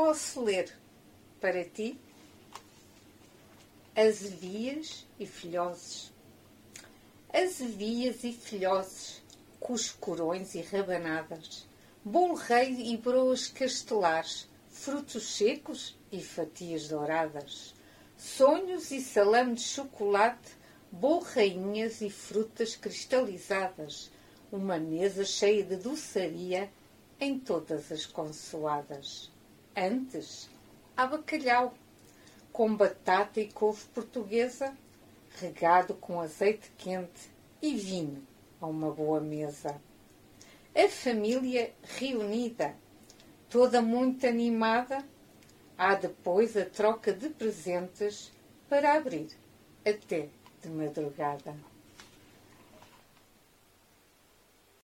posso ler para ti? Azevias e filhoses. Azevias e filhoses, cuscurões e rabanadas, bolo rei e broas castelares, frutos secos e fatias douradas, sonhos e salame de chocolate, bolo rainhas e frutas cristalizadas, uma mesa cheia de doçaria em todas as consoadas. Antes, há bacalhau, com batata e couve portuguesa, regado com azeite quente e vinho a uma boa mesa. A família reunida, toda muito animada, há depois a troca de presentes para abrir até de madrugada.